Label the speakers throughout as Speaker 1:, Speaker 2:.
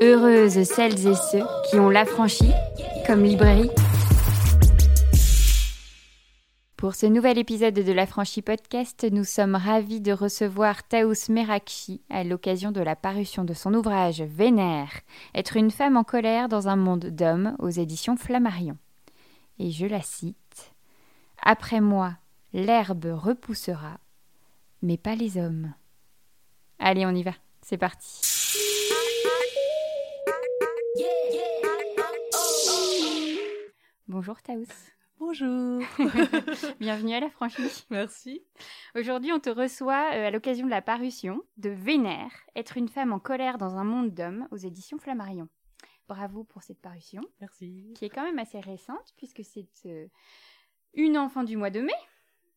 Speaker 1: Heureuses celles et ceux qui ont l'affranchi comme librairie. Pour ce nouvel épisode de l'Affranchi Podcast, nous sommes ravis de recevoir Taous Merakchi à l'occasion de la parution de son ouvrage Vénère, être une femme en colère dans un monde d'hommes aux éditions Flammarion. Et je la cite Après moi, l'herbe repoussera, mais pas les hommes. Allez, on y va, c'est parti. Bonjour Taous.
Speaker 2: Bonjour.
Speaker 1: Bienvenue à la franchise.
Speaker 2: Merci.
Speaker 1: Aujourd'hui, on te reçoit euh, à l'occasion de la parution de Vénère, être une femme en colère dans un monde d'hommes aux éditions Flammarion. Bravo pour cette parution,
Speaker 2: Merci.
Speaker 1: qui est quand même assez récente puisque c'est euh, une enfant du mois de mai,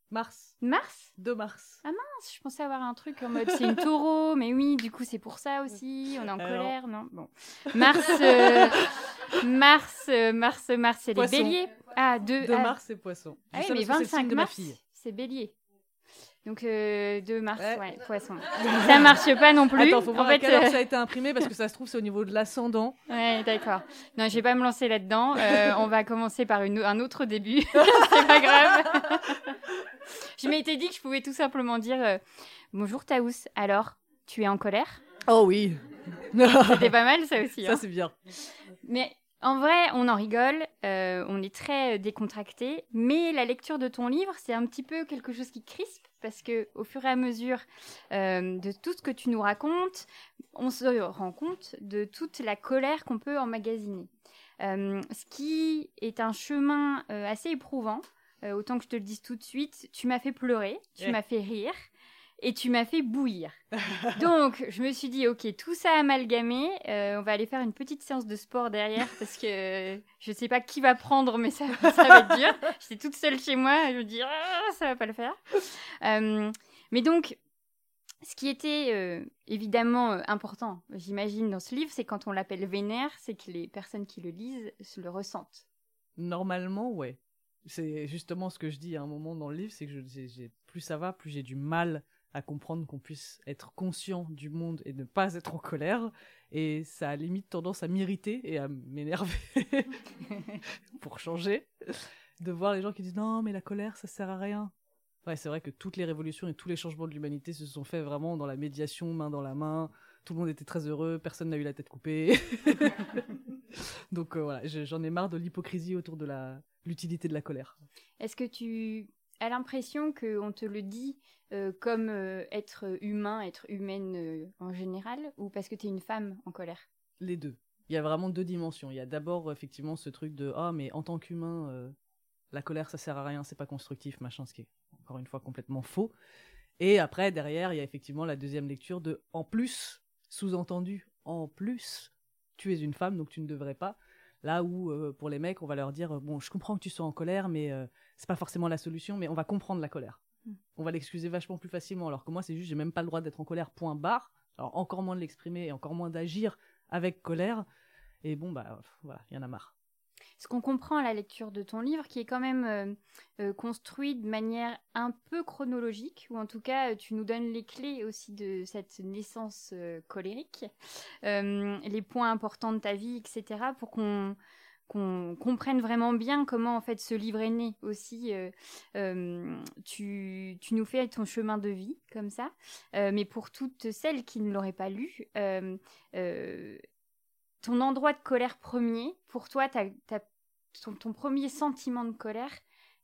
Speaker 2: Mars.
Speaker 1: mars?
Speaker 2: 2 mars.
Speaker 1: Mince, Je pensais avoir un truc en mode c'est une taureau, mais oui, du coup c'est pour ça aussi. On est en
Speaker 2: Alors.
Speaker 1: colère, non? Bon, mars, euh, mars, euh, mars, mars, c'est les béliers. Ah, 2
Speaker 2: 2 mars, c'est poisson.
Speaker 1: Ah oui, mais
Speaker 2: parce que c'est le
Speaker 1: 25
Speaker 2: signe de ma
Speaker 1: mars, c'est bélier. Donc euh, 2 mars, ouais,
Speaker 2: Ouais.
Speaker 1: poisson. Donc ça marche pas non plus.
Speaker 2: Attends, faut voir
Speaker 1: en fait, euh,
Speaker 2: ça a été imprimé parce que ça se trouve, c'est au niveau de l'ascendant.
Speaker 1: Ouais, d'accord. Non, je vais pas me lancer là-dedans. Euh, on va commencer par une- un autre début. c'est pas grave. je m'étais dit que je pouvais tout simplement dire euh, Bonjour Taous, alors, tu es en colère?
Speaker 2: Oh oui.
Speaker 1: C'était pas mal ça aussi.
Speaker 2: Ça,
Speaker 1: hein.
Speaker 2: c'est bien.
Speaker 1: Mais en vrai, on en rigole, euh, on est très euh, décontracté, mais la lecture de ton livre, c'est un petit peu quelque chose qui crispe parce que au fur et à mesure euh, de tout ce que tu nous racontes, on se rend compte de toute la colère qu'on peut emmagasiner. Euh, ce qui est un chemin assez éprouvant. Autant que je te le dise tout de suite, tu m'as fait pleurer, tu m'as fait rire et tu m'as fait bouillir. Donc, je me suis dit, ok, tout ça amalgamé, euh, on va aller faire une petite séance de sport derrière parce que euh, je sais pas qui va prendre, mais ça, ça va être dur. J'étais toute seule chez moi et je me dis, ah, ça va pas le faire. Euh, mais donc, ce qui était euh, évidemment important, j'imagine, dans ce livre, c'est quand on l'appelle vénère, c'est que les personnes qui le lisent se le ressentent.
Speaker 2: Normalement, ouais. C'est justement ce que je dis à un moment dans le livre, c'est que je, plus ça va, plus j'ai du mal à comprendre qu'on puisse être conscient du monde et ne pas être en colère. Et ça a limite tendance à m'irriter et à m'énerver pour changer. De voir les gens qui disent non, mais la colère, ça sert à rien. Ouais, c'est vrai que toutes les révolutions et tous les changements de l'humanité se sont faits vraiment dans la médiation, main dans la main. Tout le monde était très heureux, personne n'a eu la tête coupée. Donc euh, voilà, je- j'en ai marre de l'hypocrisie autour de la l'utilité de la colère.
Speaker 1: Est-ce que tu as l'impression qu'on te le dit euh, comme euh, être humain, être humaine euh, en général, ou parce que tu es une femme en colère?
Speaker 2: Les deux. Il y a vraiment deux dimensions. Il y a d'abord effectivement ce truc de ah mais en tant qu'humain, la colère ça sert à rien, c'est pas constructif, machin, ce qui est encore une fois complètement faux. Et après derrière, il y a effectivement la deuxième lecture de en plus, sous-entendu, en plus, tu es une femme donc tu ne devrais pas. Là où euh, pour les mecs, on va leur dire euh, bon, je comprends que tu sois en colère, mais euh, c'est pas forcément la solution, mais on va comprendre la colère.
Speaker 1: Mm.
Speaker 2: On va l'excuser vachement plus facilement. Alors que moi, c'est juste, j'ai même pas le droit d'être en colère. Point barre. Alors encore moins de l'exprimer et encore moins d'agir avec colère. Et bon, bah pff, voilà, il y en a marre.
Speaker 1: Ce qu'on comprend à la lecture de ton livre, qui est quand même euh, euh, construit de manière un peu chronologique, ou en tout cas, euh, tu nous donnes les clés aussi de cette naissance colérique, les points importants de ta vie, etc., pour qu'on comprenne vraiment bien comment en fait ce livre est né aussi. tu, nous fais ton chemin de vie comme ça, mais pour toutes celles qui ne l'auraient pas lu, ton endroit de colère premier, pour toi, ton premier sentiment de colère,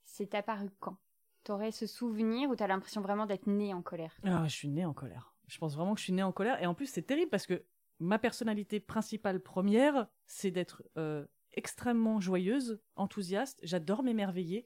Speaker 1: c'est apparu quand? T'aurais ce souvenir ou t'as l'impression vraiment d'être né en colère?
Speaker 2: Ah, je suis né en colère. Je pense vraiment que je suis né en colère. Et en plus, c'est terrible parce que ma personnalité principale première, c'est d'être euh, extrêmement joyeuse, enthousiaste. J'adore m'émerveiller.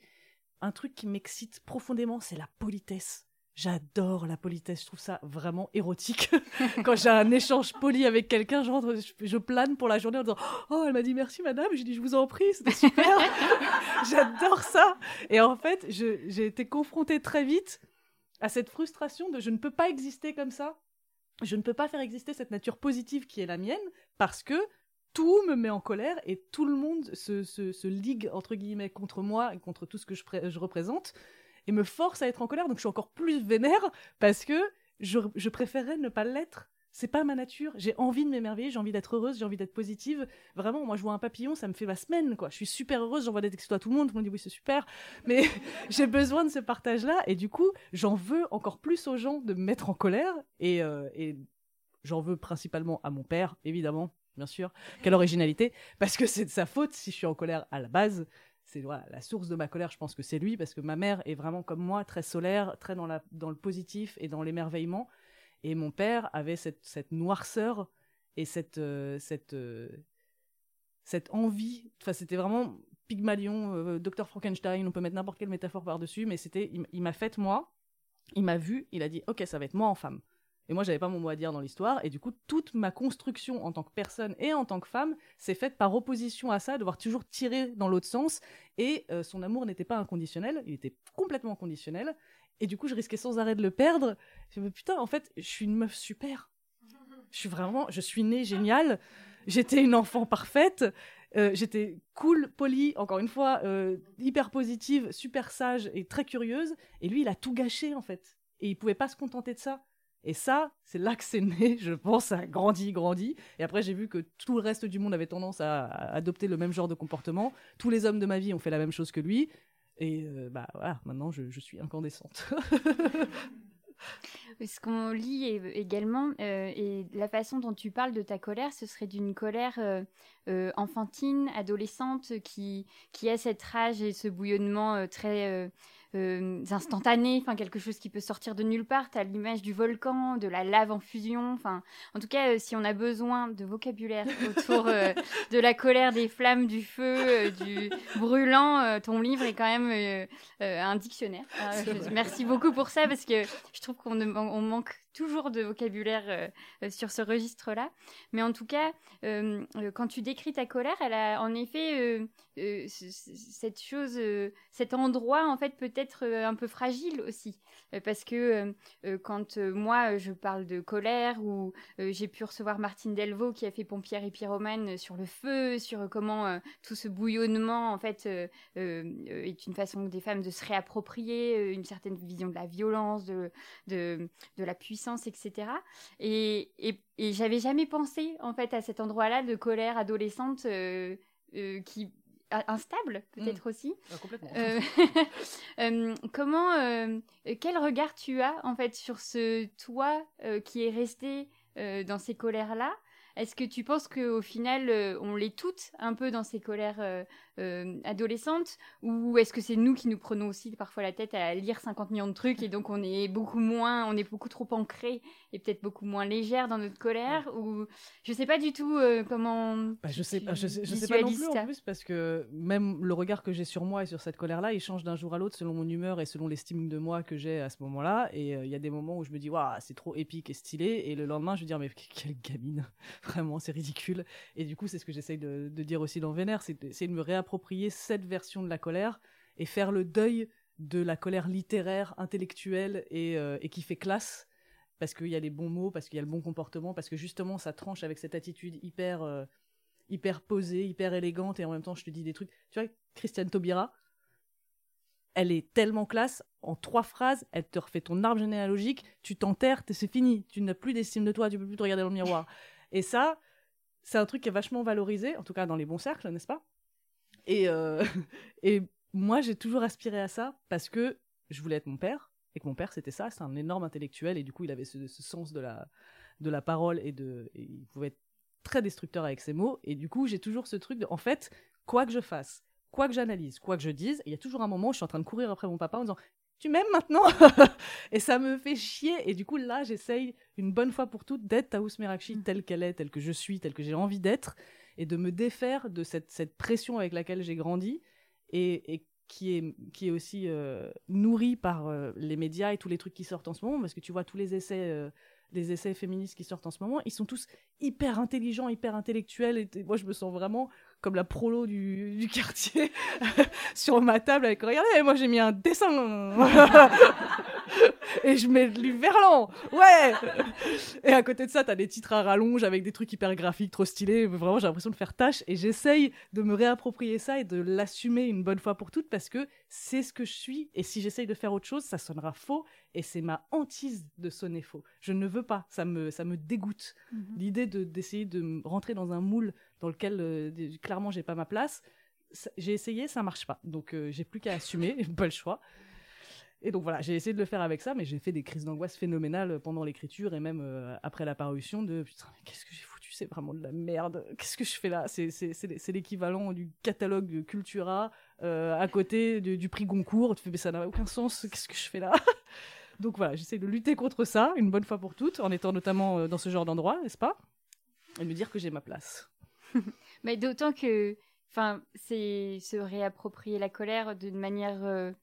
Speaker 2: Un truc qui m'excite profondément, c'est la politesse. J'adore la politesse, je trouve ça vraiment érotique. Quand j'ai un échange poli avec quelqu'un, je, rentre, je, plane pour la journée en disant Oh, elle m'a dit merci madame. J'ai dit Je vous en prie, c'était super. J'adore ça. Et en fait, j'ai été confrontée très vite à cette frustration de je ne peux pas exister comme ça. Je ne peux pas faire exister cette nature positive qui est la mienne parce que tout me met en colère et tout le monde se, se, ligue entre guillemets contre moi et contre tout ce que je représente et me force à être en colère. Donc je suis encore plus vénère parce que je, je préférerais ne pas l'être. C'est pas ma nature. J'ai envie de m'émerveiller, j'ai envie d'être heureuse, j'ai envie d'être positive. Vraiment, moi je vois un papillon, ça me fait ma semaine, quoi. Je suis super heureuse, j'envoie des textos à tout le monde, tout le monde dit oui, c'est super. Mais j'ai besoin de ce partage-là et du coup, j'en veux encore plus aux gens de me mettre en colère et, euh, et j'en veux principalement à mon père, évidemment, bien sûr. Quelle originalité Parce que c'est de sa faute si je suis en colère à la base. C'est la source de ma colère, je pense que c'est lui, parce que ma mère est vraiment comme moi, très solaire, très dans, le positif et dans l'émerveillement. Et mon père avait cette, noirceur et cette, euh, cette, euh, cette envie. Enfin, c'était vraiment Pygmalion, euh, Dr. Frankenstein, on peut mettre n'importe quelle métaphore par-dessus, mais c'était, il, il m'a fait moi, il m'a vu, il a dit, ok, ça va être moi en femme. Et moi, j'avais pas mon mot à dire dans l'histoire, et du coup, toute ma construction en tant que personne et en tant que femme s'est faite par opposition à ça, de devoir toujours tirer dans l'autre sens, et euh, son amour n'était pas inconditionnel, il était complètement conditionnel, et du coup, je risquais sans arrêt de le perdre. Je me putain, en fait, je suis une meuf super. Je suis vraiment, je suis née géniale. J'étais une enfant parfaite. Euh, j'étais cool, polie, encore une fois, euh, hyper positive, super sage et très curieuse. Et lui, il a tout gâché, en fait. Et il pouvait pas se contenter de ça. Et ça, c'est là que c'est né, je pense, ça a grandi, grandi. Et après, j'ai vu que tout le reste du monde avait tendance à, adopter le même genre de comportement. Tous les hommes de ma vie ont fait la même chose que lui. Et euh, bah voilà, maintenant je, suis incandescente.
Speaker 1: Ce qu'on lit également, euh, et la façon dont tu parles de ta colère, ce serait d'une colère euh, enfantine, adolescente, qui, qui a cette rage et ce bouillonnement très euh, instantané, enfin quelque chose qui peut sortir de nulle part. T'as l'image du volcan, de la lave en fusion. Enfin, en tout cas, euh, si on a besoin de vocabulaire autour euh, de la colère, des flammes, du feu, euh, du brûlant, ton livre est quand même un dictionnaire. Je- merci beaucoup pour ça parce que je trouve qu'on on manque toujours de vocabulaire euh, euh, sur ce registre-là. Mais en tout cas, euh, quand tu décris ta colère, elle a en effet cette chose, cet endroit en fait peut-être un peu fragile aussi. Parce que quand moi je parle de colère ou j'ai pu recevoir Martine Delvaux qui a fait Pompière et Pyromane sur le feu, sur comment tout ce bouillonnement en fait est une façon des femmes de se réapproprier une certaine vision de la violence, de, de la puissance, etc. Et, et, et j'avais jamais pensé en fait à cet endroit-là de colère adolescente euh, euh, qui instable peut-être aussi.
Speaker 2: complètement.
Speaker 1: Euh, comment, quel regard tu as en fait sur ce toi qui est resté dans ces colères-là? Est-ce que tu penses qu'au final, on l'est toutes un peu dans ces colères euh, adolescentes Ou est-ce que c'est nous qui nous prenons aussi parfois la tête à lire 50 millions de trucs et donc on est beaucoup moins, on est beaucoup trop ancré et peut-être beaucoup moins légère dans notre colère Ou je sais pas du tout euh, comment.
Speaker 2: Bah, je sais,
Speaker 1: tu
Speaker 2: pas- je sais, je sais pas non plus
Speaker 1: ça.
Speaker 2: en plus parce que même le regard que j'ai sur moi et sur cette colère-là, il change d'un jour à l'autre selon mon humeur et selon l'estime de moi que j'ai à ce moment-là. Et euh, il y a des moments où je me dis waouh c'est trop épique et stylé, et le lendemain je vais dire mais quelle gamine, vraiment c'est ridicule. Et du coup c'est ce que j'essaye de, de dire aussi dans Vénère, c'est de me réapproprier cette version de la colère et faire le deuil de la colère littéraire, intellectuelle et, euh, et qui fait classe parce qu'il y a les bons mots, parce qu'il y a le bon comportement, parce que justement ça tranche avec cette attitude hyper euh, hyper posée, hyper élégante et en même temps je te dis des trucs. Tu vois, Christiane Taubira, elle est tellement classe. En trois phrases, elle te refait ton arbre généalogique, tu t'enterres, c'est fini. Tu n'as plus d'estime de toi, tu peux plus te regarder dans le miroir. Et ça, c'est un truc qui est vachement valorisé, en tout cas dans les bons cercles, n'est-ce pas? Et, euh, et moi, j'ai toujours aspiré à ça parce que je voulais être mon père et que mon père c'était ça, c'est un énorme intellectuel et du coup il avait ce, ce sens de la, de la parole et, de, et il pouvait être très destructeur avec ses mots et du coup j'ai toujours ce truc de, en fait, quoi que je fasse, quoi que j'analyse, quoi que je dise, il y a toujours un moment où je suis en train de courir après mon papa en disant tu m'aimes maintenant Et ça me fait chier. Et du coup, là, j'essaye une bonne fois pour toutes d'être Taous Merakchi
Speaker 1: Mm.
Speaker 2: telle qu'elle est, telle que je suis, telle que j'ai envie d'être, et de me défaire de cette, cette pression avec laquelle j'ai grandi, et, et qui, est, qui est aussi euh, nourrie par euh, les médias et tous les trucs qui sortent en ce moment, parce que tu vois tous les essais, euh, les essais féministes qui sortent en ce moment, ils sont tous hyper intelligents, hyper intellectuels, et moi je me sens vraiment comme la prolo du, du quartier sur ma table avec regardez moi j'ai mis un dessin et je mets du verlan ouais. Et à côté de ça t'as des titres à rallonge avec des trucs hyper graphiques trop stylés. Vraiment j'ai l'impression de faire tâche. Et j'essaye de me réapproprier ça et de l'assumer une bonne fois pour toutes parce que c'est ce que je suis. Et si j'essaye de faire autre chose ça sonnera faux. Et c'est ma hantise de sonner faux. Je ne veux pas. Ça me ça me dégoûte.
Speaker 1: Mhm.
Speaker 2: l'idée de d'essayer de rentrer dans un moule dans lequel euh, clairement j'ai pas ma place j'ai essayé ça marche pas. Donc euh, j'ai plus qu'à assumer. Pas le choix et donc voilà j'ai essayé de le faire avec ça mais j'ai fait des crises d'angoisse phénoménales pendant l'écriture et même euh, après la parution de putain mais qu'est-ce que j'ai foutu c'est vraiment de la merde. Qu'est-ce que je fais là? C'est l'équivalent du catalogue Cultura euh, à côté du, prix Goncourt. Tu fais mais ça n'a aucun sens qu'est-ce que je fais là? Donc voilà j'essaie de lutter contre ça une bonne fois pour toutes en étant notamment euh, dans ce genre d'endroit n'est-ce pas? Et me dire que j'ai ma place.
Speaker 1: Mais d'autant que, enfin, c'est se réapproprier la colère d'une manière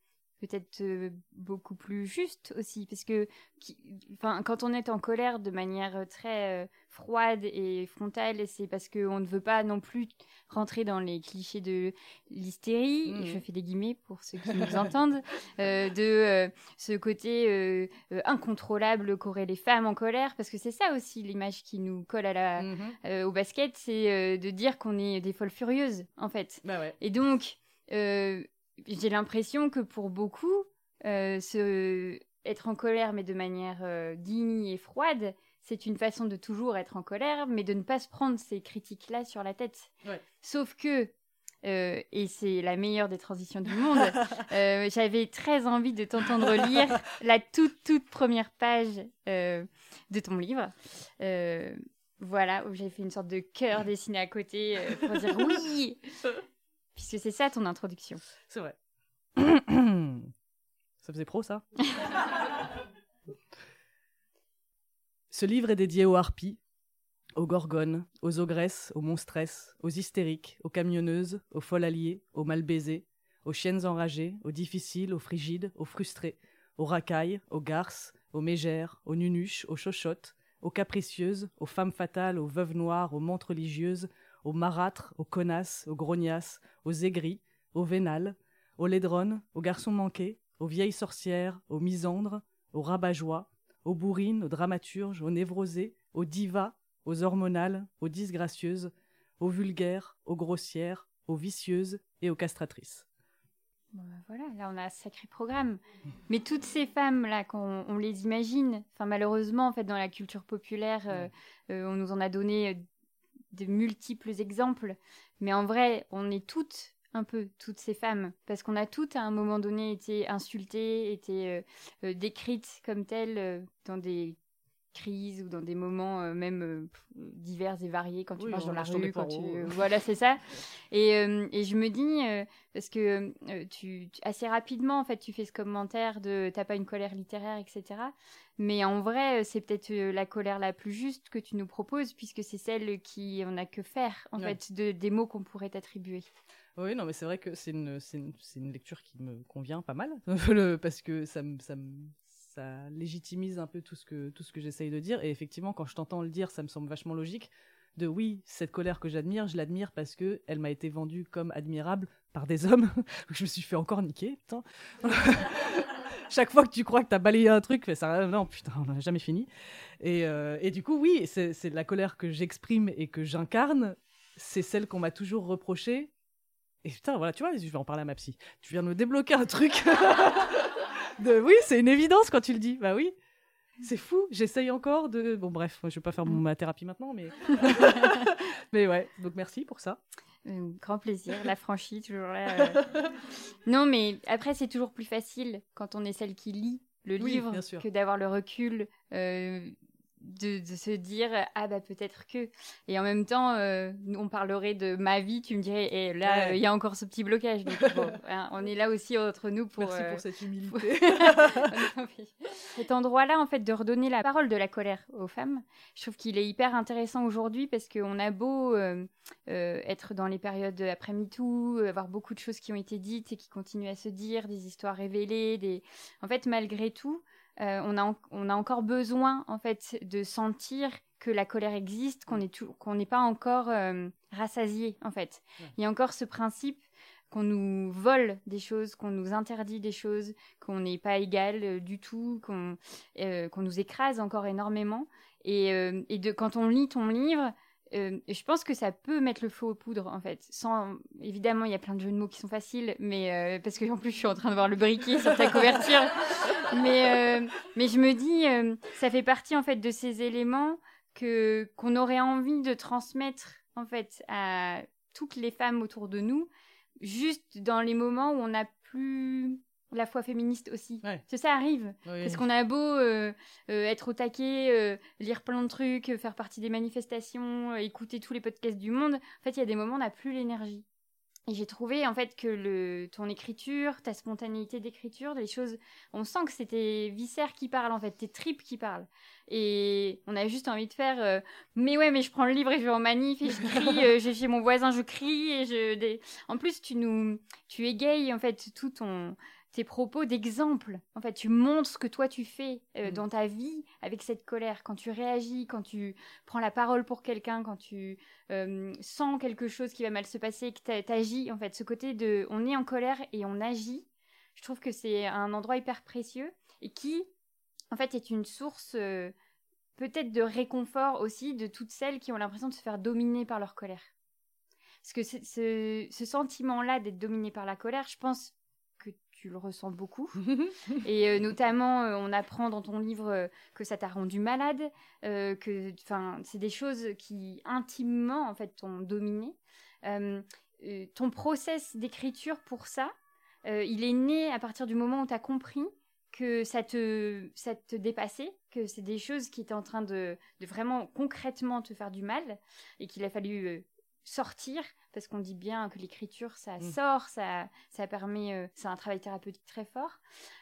Speaker 1: peut-être euh, beaucoup plus juste aussi, parce que, qui- enfin, quand on est en colère de manière euh, très euh, froide et frontale, c'est parce qu'on ne veut pas non plus rentrer dans les clichés de l'hystérie.
Speaker 2: Mhm.
Speaker 1: Je fais des guillemets pour ceux qui nous entendent, euh, de euh, ce côté incontrôlable qu'auraient les femmes en colère, parce que c'est ça aussi l'image qui nous colle à la, euh, au basket, c'est de dire qu'on est des folles furieuses, en fait.
Speaker 2: bah ouais
Speaker 1: Et donc, euh, j'ai l'impression que pour beaucoup, euh, être en colère, mais de manière euh, digne et froide, c'est une façon de toujours être en colère, mais de ne pas se prendre ces critiques-là sur la tête.
Speaker 2: Ouais.
Speaker 1: Sauf que, euh, et c'est la meilleure des transitions du monde, euh, j'avais très envie de t'entendre lire la toute, toute première page de ton livre. Voilà, où j'ai fait une sorte de cœur dessiné à côté pour dire oui Puisque c'est ça ton introduction.
Speaker 2: C'est vrai. ça faisait pro, ça Ce livre est dédié aux harpies, aux gorgones, aux ogresses, aux monstresses, aux hystériques, aux camionneuses, aux folles alliées, aux mal baisées, aux chiennes enragées, aux difficiles, aux frigides, aux frustrés, aux racailles, aux garces, aux mégères, aux nunuches, aux chochottes, aux capricieuses, aux femmes fatales, aux veuves noires, aux mantes religieuses, aux marâtres, aux connasses, aux grognasses, aux aigris, aux vénales, aux laidronnes, aux garçons manqués, aux vieilles sorcières, aux misandres, aux rabat-joie, aux bourrines, aux dramaturges, aux névrosés, aux divas, aux hormonales, aux disgracieuses, aux vulgaires, aux grossières, aux vicieuses et aux castratrices.
Speaker 1: Bah, voilà, là on a un sacré programme. Mais toutes ces femmes-là, quand on, on les imagine, enfin malheureusement, en fait, dans la culture populaire, euh, euh, on nous en a donné euh, de multiples exemples. Mais en vrai, on est toutes un peu toutes ces femmes parce qu'on a toutes à un moment donné été insultées, été euh, euh, décrites comme telles euh, dans des crises ou dans des moments euh, même euh, divers et variés quand tu
Speaker 2: Oui,
Speaker 1: marches dans la rue, quand tu
Speaker 2: poireaux.
Speaker 1: voilà c'est ça. Et, euh, et je me dis parce que tu, tu- assez rapidement en fait tu fais ce commentaire de t'as pas une colère littéraire etc. Mais en vrai c'est peut-être la colère la plus juste que tu nous proposes puisque c'est celle qui en a que faire en
Speaker 2: Ouais.
Speaker 1: fait de des mots qu'on pourrait t'attribuer.
Speaker 2: Oui, non, mais c'est vrai que c'est une, une, lecture qui me convient pas mal, parce que ça, me- ça, me- ça légitimise un peu tout ce que, tout ce que j'essaye de dire. Et effectivement, quand je t'entends le dire, ça me semble vachement logique. De oui, cette colère que j'admire, je l'admire parce que elle m'a été vendue comme admirable par des hommes. je me suis fait encore niquer, putain. Chaque fois que tu crois que t'as balayé un truc, mais ça, non, putain, on n'a jamais fini. Et, euh, et du coup, oui, c'est c'est la colère que j'exprime et que j'incarne. C'est celle qu'on m'a toujours reprochée. Et putain, voilà, tu vois, je vais en parler à ma psy. Tu viens de me débloquer un truc. de, oui, c'est une évidence quand tu le dis. Bah oui. C'est fou, j'essaye encore de. Bon, bref, je vais pas faire ma thérapie maintenant, mais. mais ouais, donc merci pour ça.
Speaker 1: Euh, grand plaisir, la franchie, toujours là. euh. Non, mais après, c'est toujours plus facile quand on est celle qui lit le
Speaker 2: Oui,
Speaker 1: livre que d'avoir le recul euh, de, de se dire ah bah peut-être que et en même temps euh, on parlerait de ma vie tu me dirais et là
Speaker 2: Ouais.
Speaker 1: il y a encore ce petit blocage donc bon, hein, on est là aussi entre nous pour
Speaker 2: Merci
Speaker 1: euh,
Speaker 2: pour cette humilité.
Speaker 1: cet endroit-là, en fait, de redonner la parole de la colère aux femmes, je trouve qu'il est hyper intéressant aujourd'hui parce qu'on a beau euh, euh, être dans les périodes après MeToo, euh, avoir beaucoup de choses qui ont été dites et qui continuent à se dire, des histoires révélées, des... En fait, malgré tout, euh, on, a en- on a encore besoin, en fait, de sentir que la colère existe, qu'on n'est pas encore euh, rassasié, en fait.
Speaker 2: Ouais.
Speaker 1: Il y a encore ce principe qu'on nous vole des choses, qu'on nous interdit des choses, qu'on n'est pas égal euh, du tout, qu'on euh, nous écrase encore énormément. Et, euh, et de, quand on lit ton livre, euh, je pense que ça peut mettre le feu aux poudres, en fait. Sans, évidemment, il y a plein de jeux de mots qui sont faciles, mais euh, parce que en plus, je suis en train de voir le briquet sur ta couverture. mais, euh, mais je me dis, ça fait partie, en fait, de ces éléments que qu'on aurait envie de transmettre, en fait, à toutes les femmes autour de nous, juste dans les moments où on n'a plus la foi féministe aussi.
Speaker 2: Ouais.
Speaker 1: Parce que ça arrive.
Speaker 2: Oui.
Speaker 1: Parce qu'on a beau euh, euh, être au taquet, euh, lire plein de trucs, faire partie des manifestations, écouter tous les podcasts du monde, en fait, il y a des moments où on n'a plus l'énergie. Et j'ai trouvé en fait que le, ton écriture, ta spontanéité d'écriture, les choses, on sent que c'est tes viscères qui parlent en fait, tes tripes qui parlent. Et on a juste envie de faire, euh, mais ouais, mais je prends le livre et je vais en manif et je crie, euh, j'ai chez mon voisin, je crie et je. En plus, tu nous, tu égayes en fait tout ton, tes propos d'exemple. En fait, tu montres ce que toi tu fais euh,
Speaker 2: Mm.
Speaker 1: dans ta vie avec cette colère. Quand tu réagis, quand tu prends la parole pour quelqu'un, quand tu euh, sens quelque chose qui va mal se passer, que t'a- t'agis. En fait, ce côté de, on est en colère et on agit. Je trouve que c'est un endroit hyper précieux et qui, en fait, est une source euh, peut-être de réconfort aussi de toutes celles qui ont l'impression de se faire dominer par leur colère. Parce que ce, ce- ce sentiment-là d'être dominé par la colère, je pense que tu le ressens beaucoup. Et euh, notamment, euh, on apprend dans ton livre euh, que ça t'a rendu malade, que, enfin, c'est des choses qui intimement en fait t'ont dominé. Ton process d'écriture pour ça, il est né à partir du moment où tu as compris que ça te, ça te dépassait, que c'est des choses qui étaient en train de, de vraiment concrètement te faire du mal et qu'il a fallu sortir parce qu'on dit bien que l'écriture ça
Speaker 2: Mm.
Speaker 1: sort, ça, ça permet, euh, c'est un travail thérapeutique très fort,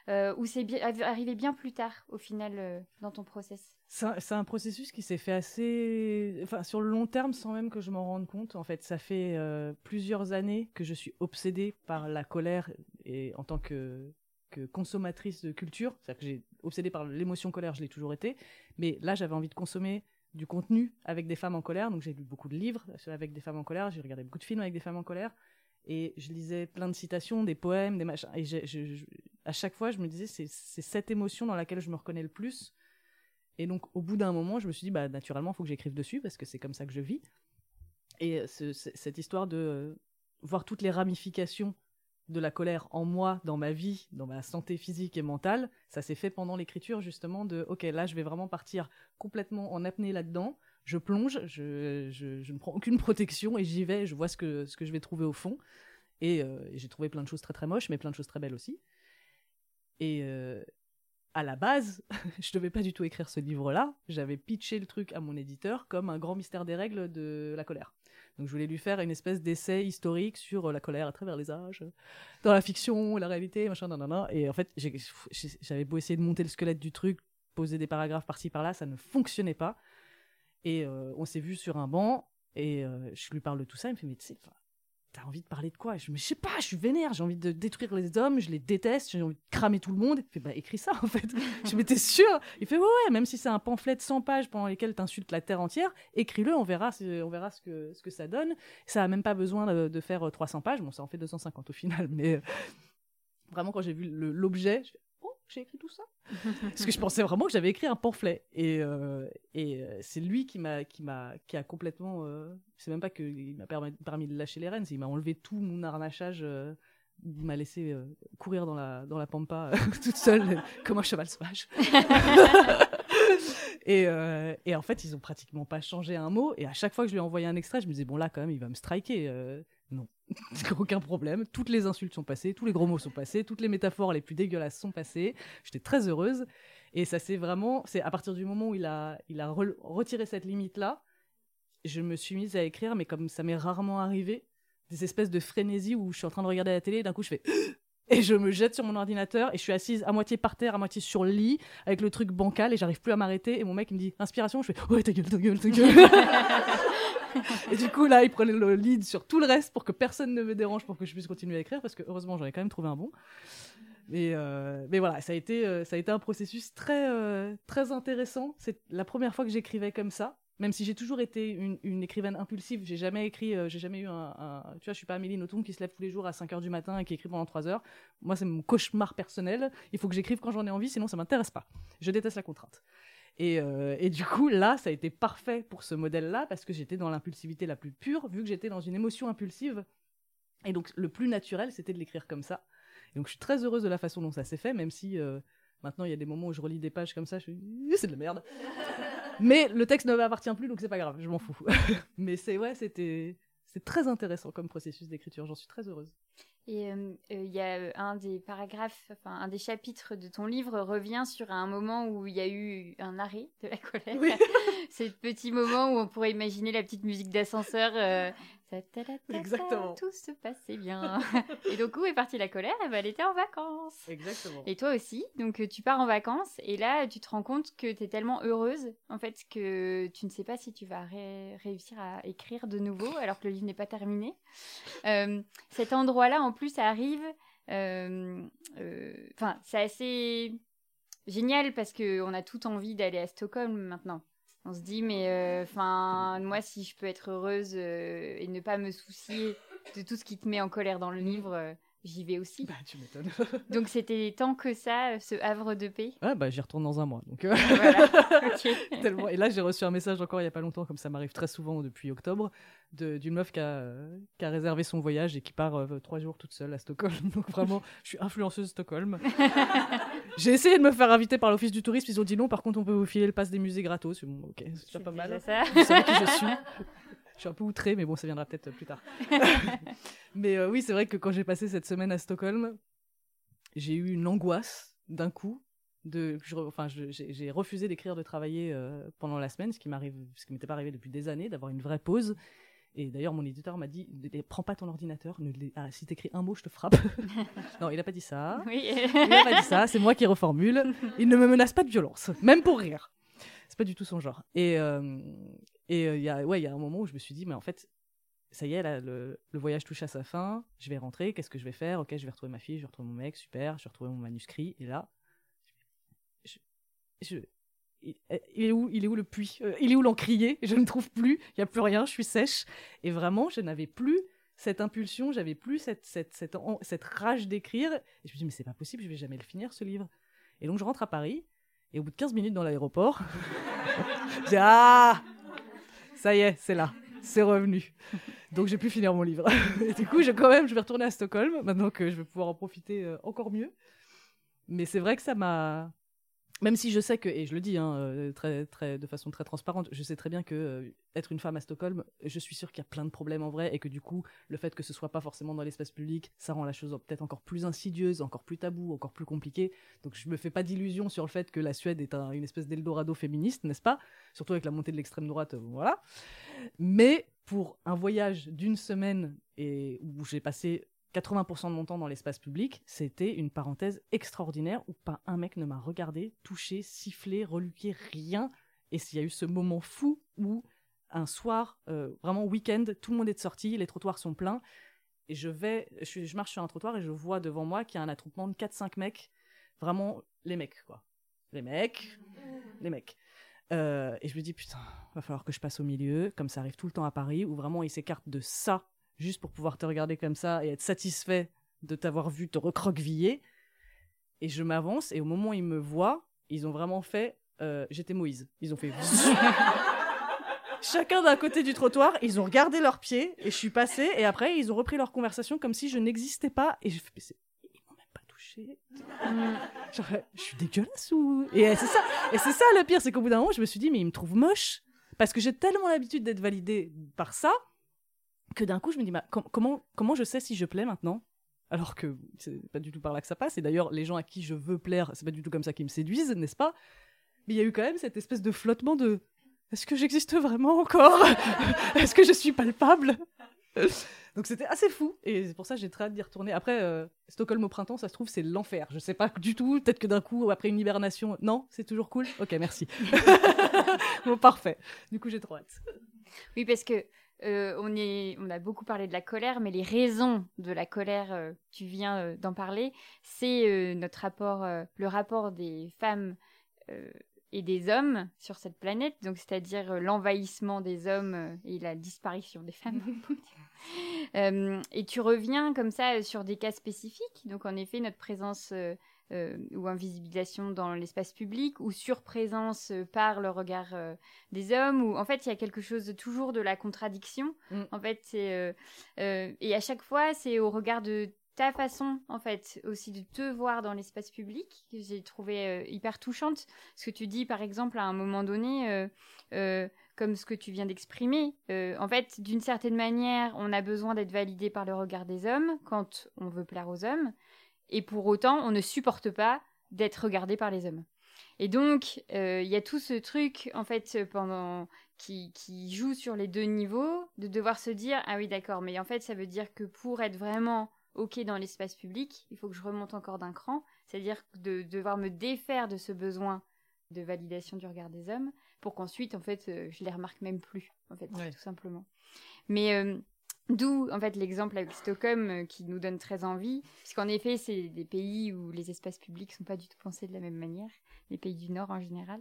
Speaker 1: euh, ou c'est arrivé bien plus tard au final euh, dans ton process.
Speaker 2: C'est un, processus qui s'est fait assez, enfin sur le long terme sans même que je m'en rende compte. En fait, ça fait plusieurs années que je suis obsédée par la colère et en tant que que consommatrice de culture, c'est-à-dire que j'ai obsédée par l'émotion colère, je l'ai toujours été. Mais là, j'avais envie de consommer du contenu avec des femmes en colère, donc j'ai lu beaucoup de livres avec des femmes en colère, j'ai regardé beaucoup de films avec des femmes en colère, et je lisais plein de citations, des poèmes, des machins, et à chaque fois, je me disais, c'est cette émotion dans laquelle je me reconnais le plus. Et donc, au bout d'un moment, je me suis dit, bah, naturellement, il faut que j'écrive dessus parce que c'est comme ça que je vis. Et euh, ce- ce- cette histoire de euh, voir toutes les ramifications de la colère en moi, dans ma vie, dans ma santé physique et mentale, ça s'est fait pendant l'écriture, justement, de, ok, là, je vais vraiment partir complètement en apnée là-dedans. Je plonge, je, je, ne prends aucune protection et j'y vais, je vois ce que, ce que je vais trouver au fond. Et, euh, j'ai trouvé plein de choses très très moches, mais plein de choses très belles aussi. Et euh, à la base, je devais pas du tout écrire ce livre-là. J'avais pitché le truc à mon éditeur comme un grand mystère des règles de la colère. Donc je voulais lui faire une espèce d'essai historique sur euh, la colère à travers les âges, dans la fiction, la réalité, machin, nanana. Et en fait, j'avais beau essayer de monter le squelette du truc, poser des paragraphes par-ci par-là, ça ne fonctionnait pas. Et euh, on s'est vu sur un banc, et euh, je lui parle de tout ça, il me fait, mais tu sais, t'as envie de parler de quoi? Je me dis, je sais pas, je suis vénère, j'ai envie de détruire les hommes, je les déteste, j'ai envie de cramer tout le monde. Il fait, bah écris ça en fait. je m'étais sûre. Il fait, ouais, ouais, même si c'est un pamphlet de 100 pages pendant lesquelles t'insultes la terre entière, écris-le, on verra, on verra ce que, ce que ça donne. Ça a même pas besoin de, de faire euh, 300 pages, bon, ça en fait 250 au final, mais euh, vraiment, quand j'ai vu l'objet, j'ai écrit tout ça. Parce que je pensais vraiment que j'avais écrit un pamphlet. Et, euh, et euh, c'est lui qui m'a, qui m'a, qui a complètement. euh, c'est même pas qu'il m'a permis, permis de lâcher les rênes, qu'il m'a enlevé tout mon harnachage. euh, il m'a laissé euh, courir dans la, dans la pampa euh, toute seule, euh, comme un cheval sauvage. et, euh, et en fait, ils ont pratiquement pas changé un mot. Et à chaque fois que je lui ai envoyé un extrait, je me disais, bon, là, quand même, il va me striker. Non, aucun problème. Toutes les insultes sont passées, tous les gros mots sont passés, toutes les métaphores les plus dégueulasses sont passées. J'étais très heureuse. Et ça c'est vraiment, c'est à partir du moment où il a, il a retiré cette limite-là, je me suis mise à écrire, mais comme ça m'est rarement arrivé, des espèces de frénésie où je suis en train de regarder la télé, d'un coup je fais et je me jette sur mon ordinateur et je suis assise à moitié par terre, à moitié sur le lit, avec le truc bancal et j'arrive plus à m'arrêter. Et mon mec il me dit inspiration, je fais ouais ta gueule, ta gueule, ta gueule. et du coup là il prenait le lead sur tout le reste pour que personne ne me dérange pour que je puisse continuer à écrire parce que heureusement j'en ai quand même trouvé un bon. Mais, euh, mais voilà, ça a été, euh, ça a été un processus très, euh, très intéressant. C'est la première fois que j'écrivais comme ça. Même si j'ai toujours été une, écrivaine impulsive, j'ai jamais écrit, j'ai jamais eu un, Tu vois, je suis pas Amélie Nothomb qui se lève tous les jours à 5 h du matin et qui écrit pendant 3 heures. Moi, c'est mon cauchemar personnel. Il faut que j'écrive quand j'en ai envie, sinon ça m'intéresse pas. Je déteste la contrainte. Et, et, du coup, là, ça a été parfait pour ce modèle-là parce que j'étais dans l'impulsivité la plus pure, vu que j'étais dans une émotion impulsive. Et donc, le plus naturel, c'était de l'écrire comme ça donc je suis très heureuse de la façon dont ça s'est fait, même si euh, maintenant il y a des moments où je relis des pages comme ça, je suis c'est de la merde. Mais le texte ne m'appartient plus, donc c'est pas grave, je m'en fous. Mais c'est ouais, c'était c'est très intéressant comme processus d'écriture, j'en suis très heureuse.
Speaker 1: Et euh, euh, il y a un des paragraphes, enfin un des chapitres de ton livre revient sur un moment où il y a eu un arrêt de la colère. Oui. ce petit moment où on pourrait imaginer la petite musique d'ascenseur Exactement. Tout se passait bien. et donc, où est partie la colère? Eh ben, Elle était en vacances.
Speaker 2: Exactement.
Speaker 1: Et toi aussi? Donc, euh, tu pars en vacances et là, tu te rends compte que tu es tellement heureuse, en fait, que tu ne sais pas si tu vas réussir à écrire de nouveau alors que le livre n'est pas terminé. Euh, cet endroit-là, en plus, arrive. Euh, enfin, c'est assez génial parce qu'on a toute envie d'aller à Stockholm maintenant. On se dit, mais euh, enfin, moi, si je peux être heureuse euh, et ne pas me soucier de tout ce qui te met en colère dans le livre, euh, j'y vais aussi.
Speaker 2: Bah, tu m'étonnes.
Speaker 1: donc c'était tant que ça, ce havre de paix.
Speaker 2: Ah bah j'y retourne dans un mois. Donc Tellement... Et là j'ai reçu un message encore il y a pas longtemps, comme ça m'arrive très souvent depuis octobre, d'une meuf qui a, qui a, réservé son voyage et qui part trois jours toute seule à Stockholm. Donc vraiment, je suis influenceuse Stockholm. j'ai essayé de me faire inviter par l'office du tourisme, ils ont dit non. Par contre, on peut vous filer le pass des musées gratos. Bon, ok, c'est pas mal. Ça. Vous savez qui je suis. Je suis un peu outré, mais bon, ça viendra peut-être plus tard. mais euh, oui, c'est vrai que quand j'ai passé cette semaine à Stockholm, j'ai eu une angoisse d'un coup. De, enfin, j'ai refusé d'écrire, de travailler euh, pendant la semaine, ce qui m'arrive, ce qui m'était pas arrivé depuis des années, d'avoir une vraie pause. Et d'ailleurs, mon éditeur m'a dit prends pas ton ordinateur, ne ah, si t'écris un mot, je te frappe. non, il a pas dit ça.
Speaker 1: Oui.
Speaker 2: il a pas dit ça, c'est moi qui reformule. Il ne me menace pas de violence, même pour rire. C'est pas du tout son genre. Et, euh, et euh, il y a, ouais, y a un moment où je me suis dit, mais en fait, ça y est, là, le, voyage touche à sa fin, je vais rentrer, qu'est-ce que je vais faire? Ok, je vais retrouver ma fille, je vais retrouver mon mec, super, je vais retrouver mon manuscrit, et là, il, est où, il est où le puits? Euh, Il est où l'encrier? Je ne trouve plus, il n'y a plus rien, je suis sèche. Et vraiment, je n'avais plus cette impulsion, j'avais plus cette, cette, cette, rage d'écrire. Et je me dis, mais c'est pas possible, je vais jamais le finir, ce livre. Et donc, je rentre à Paris, et au bout de 15 minutes dans l'aéroport, dis, ah ça y est, c'est là, c'est revenu. Donc j'ai pu finir mon livre. Et du coup, je, quand même, je vais retourner à Stockholm, maintenant que je vais pouvoir en profiter euh, encore mieux. Mais c'est vrai que ça m'a même si je sais que, et je le dis hein, euh, très, très, de façon très transparente, je sais très bien que euh, être une femme à Stockholm, je suis sûre qu'il y a plein de problèmes en vrai et que du coup, le fait que ce soit pas forcément dans l'espace public, ça rend la chose peut-être encore plus insidieuse, encore plus tabou, encore plus compliquée. Donc je me fais pas d'illusions sur le fait que la Suède est une espèce d'Eldorado féministe, n'est-ce pas? Surtout avec la montée de l'extrême droite, euh, voilà. Mais pour un voyage d'une semaine et où j'ai passé 80% de mon temps dans l'espace public, c'était une parenthèse extraordinaire où pas un mec ne m'a regardé, touché, sifflé, reluqué, rien. Et s'il y a eu ce moment fou où un soir, euh, vraiment week-end, tout le monde est sorti, les trottoirs sont pleins, et je vais, je, marche sur un trottoir et je vois devant moi qu'il y a un attroupement de 4-5 mecs, vraiment les mecs, quoi. Les mecs, les mecs. Euh, et je me dis, putain, va falloir que je passe au milieu, comme ça arrive tout le temps à Paris, où vraiment ils s'écartent de ça juste pour pouvoir te regarder comme ça et être satisfait de t'avoir vu te recroqueviller. Et je m'avance, et au moment où ils me voient, ils ont vraiment fait euh, J'étais Moïse. Ils ont fait. Chacun d'un côté du trottoir, ils ont regardé leurs pieds, et je suis passée, et après, ils ont repris leur conversation comme si je n'existais pas. Et je fais Ils m'ont même pas touché. Genre, je suis dégueulasse ou? Et c'est ça, et c'est ça le pire, c'est qu'au bout d'un moment, je me suis dit Mais ils me trouvent moche. Parce que j'ai tellement l'habitude d'être validée par ça que d'un coup, je me dis, bah, comment, comment je sais si je plais maintenant? Alors que c'est pas du tout par là que ça passe. Et d'ailleurs, les gens à qui je veux plaire, c'est pas du tout comme ça qu'ils me séduisent, n'est-ce pas? Mais il y a eu quand même cette espèce de flottement de est-ce que j'existe vraiment encore? Est-ce que je suis palpable? Donc c'était assez fou et c'est pour ça que j'ai très hâte d'y retourner. Après, euh, Stockholm au printemps, ça se trouve, c'est l'enfer. Je sais pas du tout, peut-être que d'un coup, après une hibernation, non, c'est toujours cool. Ok, merci. bon, parfait. Du coup, j'ai trop hâte.
Speaker 1: Oui, parce que euh, on, est, on a beaucoup parlé de la colère, mais les raisons de la colère, euh, tu viens euh, d'en parler, c'est notre rapport, le rapport des femmes et des hommes sur cette planète, donc c'est-à-dire l'envahissement des hommes et la disparition des femmes. Et tu reviens comme ça sur des cas spécifiques, donc en effet notre présence euh, ou invisibilisation dans l'espace public ou surprésence euh, par le regard euh, des hommes ou en fait il y a quelque chose de toujours de la contradiction.
Speaker 2: Mm.
Speaker 1: en fait c'est euh, et à chaque fois c'est au regard de ta façon en fait aussi de te voir dans l'espace public que j'ai trouvé hyper touchante. Ce que tu dis par exemple à un moment donné comme ce que tu viens d'exprimer euh, en fait d'une certaine manière on a besoin d'être validé par le regard des hommes quand on veut plaire aux hommes et pour autant on ne supporte pas d'être regardé par les hommes. Et donc euh, il y a tout ce truc en fait pendant qui, qui joue sur les deux niveaux de devoir se dire ah oui d'accord mais en fait ça veut dire que pour être vraiment ok dans l'espace public il faut que je remonte encore d'un cran. C'est-à-dire de devoir me défaire de ce besoin de validation du regard des hommes pour qu'ensuite en fait euh, je les remarque même plus en fait
Speaker 2: Ouais.
Speaker 1: tout simplement. Mais euh, D'où en fait l'exemple avec Stockholm euh, qui nous donne très envie, puisqu'en effet c'est des pays où les espaces publics sont pas du tout pensés de la même manière, les pays du Nord en général.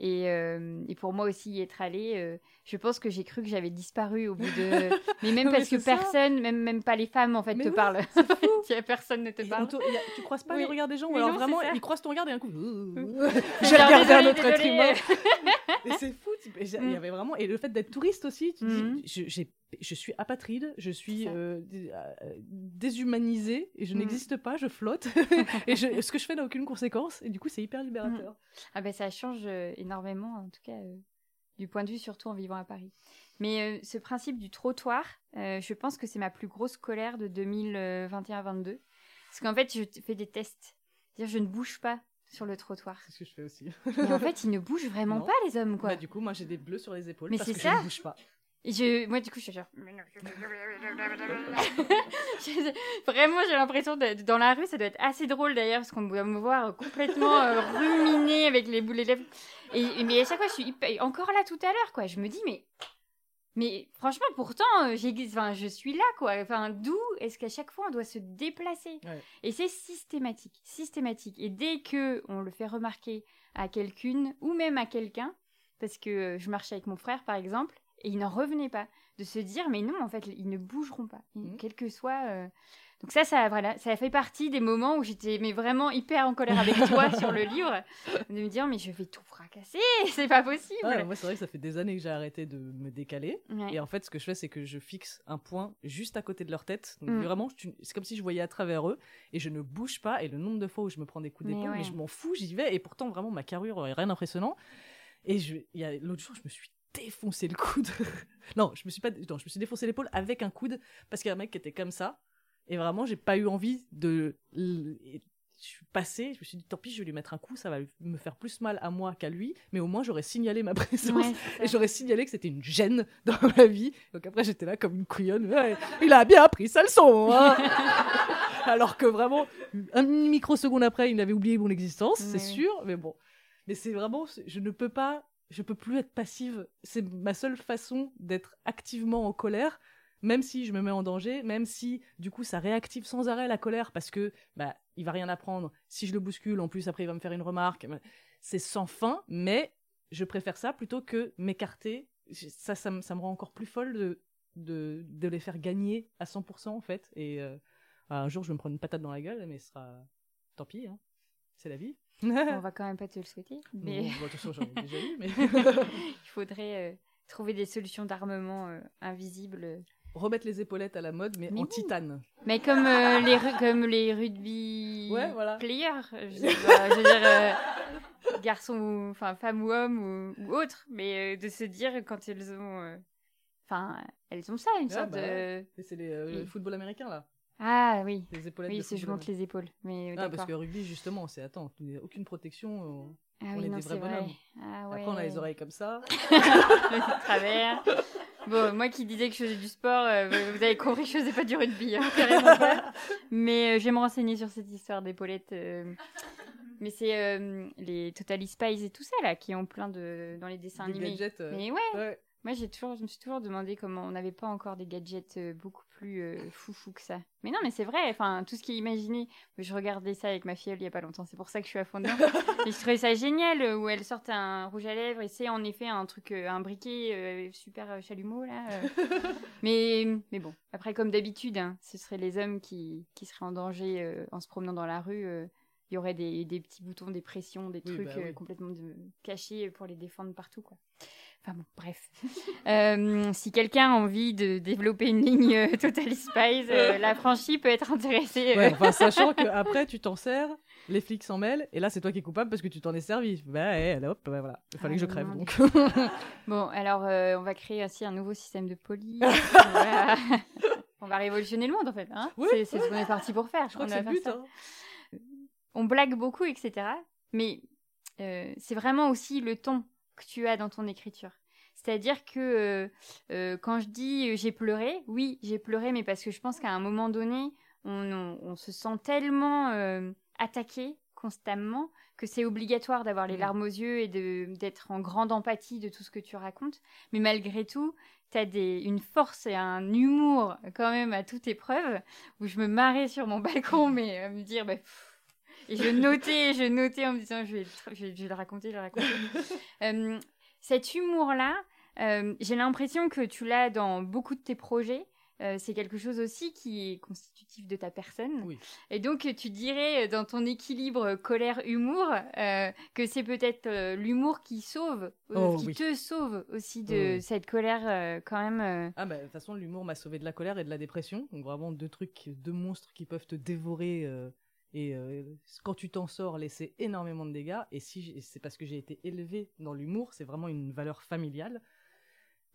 Speaker 1: Et, euh, et pour moi aussi y être allée, euh, je pense que j'ai cru que j'avais disparu au bout de. Mais même
Speaker 2: Mais
Speaker 1: parce que
Speaker 2: ça.
Speaker 1: personne, même même pas les femmes en fait
Speaker 2: Mais
Speaker 1: te
Speaker 2: oui,
Speaker 1: parlent.
Speaker 2: c'est fou.
Speaker 1: Si personne ne te parle.
Speaker 2: a- tu croises pas
Speaker 1: Oui.
Speaker 2: les regards des gens ou alors
Speaker 1: non,
Speaker 2: vraiment ils croisent ton regard et un coup j'ai regardé un autre être humain et c'est fou il y
Speaker 1: Mm.
Speaker 2: avait vraiment et le fait d'être touriste aussi tu
Speaker 1: Mhm.
Speaker 2: dis je, j'ai- je suis apatride je suis euh, euh, déshumanisée et je
Speaker 1: Mm.
Speaker 2: n'existe pas je flotte et je- ce que je fais n'a aucune conséquence et du coup c'est hyper libérateur
Speaker 1: Ah ben ça change euh, énormément, en tout cas euh, du point de vue surtout en vivant à Paris. Mais euh, ce principe du trottoir, euh, je pense que c'est ma plus grosse colère de 2021-22. Parce qu'en fait, je fais des tests. C'est-à-dire, je ne bouge pas sur le trottoir.
Speaker 2: c'est ce que je fais aussi
Speaker 1: Mais en fait, ils ne bougent vraiment
Speaker 2: Non.
Speaker 1: pas, les hommes, quoi.
Speaker 2: Bah, du coup moi j'ai des bleus sur les épaules
Speaker 1: Mais
Speaker 2: parce
Speaker 1: c'est
Speaker 2: que
Speaker 1: ça.
Speaker 2: je ne bouge pas
Speaker 1: Et je, moi, du coup, je suis genre. Vraiment, j'ai l'impression de, dans la rue, ça doit être assez drôle d'ailleurs, parce qu'on doit me voir complètement euh, ruminer avec les boules de lèvres. Et- mais à chaque fois, je suis hyper- encore là tout à l'heure, quoi. Je me dis, mais. Mais franchement, pourtant, euh, enfin, je suis là, quoi. Enfin, d'où est-ce qu'à chaque fois on doit se déplacer?
Speaker 2: Ouais.
Speaker 1: Et c'est systématique, systématique. Et dès que on le fait remarquer à quelqu'une ou même à quelqu'un, parce que euh, je marchais avec mon frère, par exemple, et il n'en revenait pas de se dire, mais non, en fait, ils ne bougeront pas,
Speaker 2: Mhm.
Speaker 1: quel que soit. euh, Donc ça, ça, voilà, ça fait partie des moments où j'étais mais vraiment hyper en colère avec toi sur le livre, de me dire, mais je vais tout fracasser, c'est pas possible.
Speaker 2: Ah, moi c'est vrai que ça fait des années que j'ai arrêté de me décaler
Speaker 1: Ouais.
Speaker 2: Et en fait, ce que je fais, c'est que je fixe un point juste à côté de leur tête. Donc
Speaker 1: Mm.
Speaker 2: vraiment, c'est comme si je voyais à travers eux et je ne bouge pas. Et le nombre de fois où je me prends des coups d'épaule, mais,
Speaker 1: ouais.
Speaker 2: je m'en fous, j'y vais. Et pourtant, vraiment, ma carrure est rien d'impressionnant. Et je, a l'autre jour, je me suis défoncé le coude. non, je me suis pas, non, je me suis défoncé l'épaule avec un coude parce qu'il y a un mec qui était comme ça. Et vraiment, j'ai pas eu envie de. Je suis passée, je me suis dit, tant pis, je vais lui mettre un coup, ça va me faire plus mal à moi qu'à lui, mais au moins j'aurais signalé ma présence
Speaker 1: Ouais,
Speaker 2: et j'aurais signalé que c'était une gêne dans ma vie. Donc après, j'étais là comme une couillonne. Ouais, il a bien appris sa leçon. hein. Alors que vraiment, un microseconde après, il avait oublié mon existence, c'est sûr. Mais bon, mais c'est vraiment, je ne peux pas, je peux plus être passive. C'est ma seule façon d'être activement en colère. Même si je me mets en danger, même si du coup ça réactive sans arrêt la colère parce que bah il va rien apprendre. Si je le bouscule, en plus après il va me faire une remarque. C'est sans fin, mais je préfère ça plutôt que m'écarter. Ça, ça, me- ça me rend encore plus folle de, de, de les faire gagner à 100% en fait. Et euh, un jour, je vais me prendre une patate dans la gueule, mais ce sera. Tant pis, hein. c'est la vie.
Speaker 1: On va quand même pas te le souhaiter, mais
Speaker 2: Bon, bon, de toute façon, j'en ai déjà eu, mais.
Speaker 1: il faudrait euh, trouver des solutions d'armement euh, invisibles. Euh,
Speaker 2: Remettre les épaulettes à la mode, mais,
Speaker 1: Mais
Speaker 2: en
Speaker 1: oui.
Speaker 2: titane.
Speaker 1: Mais comme euh, les comme les rugby
Speaker 2: Ouais, voilà.
Speaker 1: players, je, sais pas, je veux dire euh, garçons ou enfin femmes ou hommes ou, ou autres, mais euh, de se dire quand elles ont, euh, enfin elles ont ça une
Speaker 2: Ouais,
Speaker 1: sorte
Speaker 2: bah
Speaker 1: de
Speaker 2: c'est les, euh, le football américain là.
Speaker 1: Ah oui.
Speaker 2: Les épaulettes
Speaker 1: Oui, c'est je monte les épaules. Mais euh,
Speaker 2: Ah, parce que rugby, justement, c'est attends, il n'y a aucune protection. euh,
Speaker 1: Ah
Speaker 2: on
Speaker 1: oui,
Speaker 2: est
Speaker 1: non,
Speaker 2: des vrais
Speaker 1: vrai.
Speaker 2: bonhommes.
Speaker 1: Ah ouais.
Speaker 2: Après, on a les oreilles comme ça.
Speaker 1: travers. Bon, moi qui disais que je faisais du sport, euh, vous avez compris que je faisais pas du rugby, hein, carrément pas. Mais euh, je vais me renseigner sur cette histoire d'épaulettes. euh. Mais c'est euh, les Totally Spies et tout ça là qui ont plein de dans les dessins
Speaker 2: Des
Speaker 1: animés.
Speaker 2: gadgets.
Speaker 1: Mais ouais,
Speaker 2: ouais.
Speaker 1: moi j'ai toujours, je me suis toujours demandé comment on n'avait pas encore des gadgets beaucoup plus euh, foufou que ça. Mais non, mais c'est vrai. Enfin, tout ce qui est imaginé. Je regardais ça avec ma fille il y a pas longtemps. C'est pour ça que je suis à fond dedans. et je trouvais ça génial euh, où elle sort un rouge à lèvres et c'est en effet un truc, euh, un briquet euh, super chalumeau là. mais mais bon, après comme d'habitude, hein, ce seraient les hommes qui qui seraient en danger euh, en se promenant dans la rue. il y aurait des, des petits boutons, des pressions, des
Speaker 2: Oui,
Speaker 1: trucs
Speaker 2: bah oui.
Speaker 1: complètement de- cachés pour les défendre partout, quoi. Enfin bon, bref. Euh, si quelqu'un a envie de développer une ligne euh, Totally Spies, euh, la franchise peut être intéressée.
Speaker 2: Ouais, enfin, sachant que après tu t'en sers, les flics s'en mêlent, et là c'est toi qui es coupable parce que tu t'en es servi. Bah, hop, bah, voilà. Il fallait
Speaker 1: Ah,
Speaker 2: que je crève
Speaker 1: non,
Speaker 2: donc.
Speaker 1: Bon, alors euh, on va créer aussi un nouveau système de police. on, va... on va révolutionner le monde en fait. Hein
Speaker 2: Oui,
Speaker 1: c'est ce qu'on est parti pour faire.
Speaker 2: je crois
Speaker 1: On
Speaker 2: que c'est
Speaker 1: va
Speaker 2: le
Speaker 1: faire
Speaker 2: but.
Speaker 1: ça.
Speaker 2: hein.
Speaker 1: On blague beaucoup, etc. Mais c'est vraiment aussi le ton que tu as dans ton écriture. C'est-à-dire que euh, euh, quand je dis euh, j'ai pleuré, oui, j'ai pleuré, mais parce que je pense qu'à un moment donné, on, on- on se sent tellement euh, attaqué constamment que c'est obligatoire d'avoir les
Speaker 2: Mm.
Speaker 1: larmes aux yeux et d'être en grande empathie de tout ce que tu racontes. Mais malgré tout, tu as des, une force et un humour quand même à toute épreuve où je me marrais sur mon balcon, mais à me dire, bah, pff. Et je notais, je notais en me disant, je vais, le tra- je vais, je vais le raconter, je vais le raconter. Euh, cet humour-là, euh, j'ai l'impression que tu l'as dans beaucoup de tes projets. Euh, c'est quelque chose aussi qui est constitutif de ta personne.
Speaker 2: Oui.
Speaker 1: Et donc, tu dirais dans ton équilibre colère-humour euh, que c'est peut-être euh, l'humour qui sauve,
Speaker 2: Oh,
Speaker 1: qui
Speaker 2: oui.
Speaker 1: te sauve aussi de cette colère quand même.
Speaker 2: Ah bah de toute façon l'humour m'a sauvé de la colère et de la dépression. Donc vraiment deux trucs, deux monstres qui peuvent te dévorer et euh, quand tu t'en sors laisser énormément de dégâts. Et si c'est parce que j'ai été élevé dans l'humour, c'est vraiment une valeur familiale.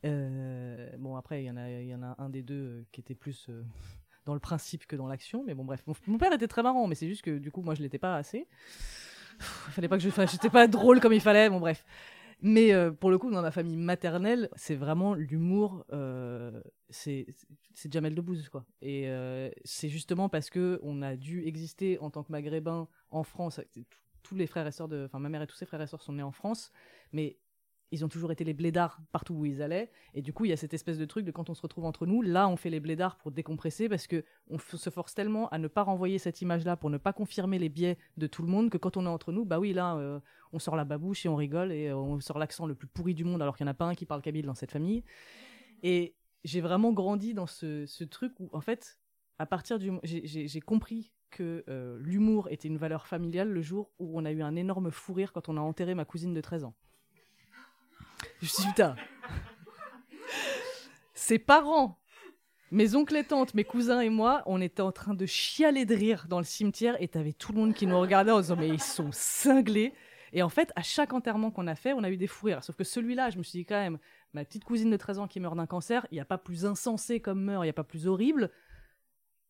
Speaker 2: Euh, bon après il y en a un des deux euh, qui était plus dans le principe que dans l'action. Mais bon bref mon, mon père était très marrant mais c'est juste que du coup moi je l'étais pas assez. Il fallait pas que je fasse, j'étais pas drôle comme il fallait. Bon bref. Mais euh, pour le coup, dans ma famille maternelle, c'est vraiment l'humour. euh, c'est Jamel Debbouze, quoi. Et euh, c'est justement parce que on a dû exister en tant que maghrébin en France. Tous les frères et sœurs de, enfin ma mère et tous ses frères et sœurs sont nés en France, mais ils ont toujours été les blédards partout où ils allaient. Et du coup, il y a cette espèce de truc de quand on se retrouve entre nous, là, on fait les blédards pour décompresser parce que on se force tellement à ne pas renvoyer cette image-là pour ne pas confirmer les biais de tout le monde que quand on est entre nous, bah oui, là, euh, on sort la babouche et on rigole et euh, on sort l'accent le plus pourri du monde alors qu'il n'y en a pas un qui parle kabyle dans cette famille. Et j'ai vraiment grandi dans ce, truc où, en fait, à partir du. j'ai compris que euh, l'humour était une valeur familiale le jour où on a eu un énorme fou rire quand on a enterré ma cousine de 13 ans. Je suis putain. Ses parents, mes oncles et tantes, mes cousins et moi, on était en train de chialer de rire dans le cimetière et t'avais tout le monde qui nous regardait en disant mais ils sont cinglés. Et en fait, à chaque enterrement qu'on a fait, on a eu des fous rires. Sauf que celui-là, je me suis dit quand même, ma petite cousine de 13 ans qui meurt d'un cancer, il n'y a pas plus insensé comme meurt, il n'y a pas plus horrible.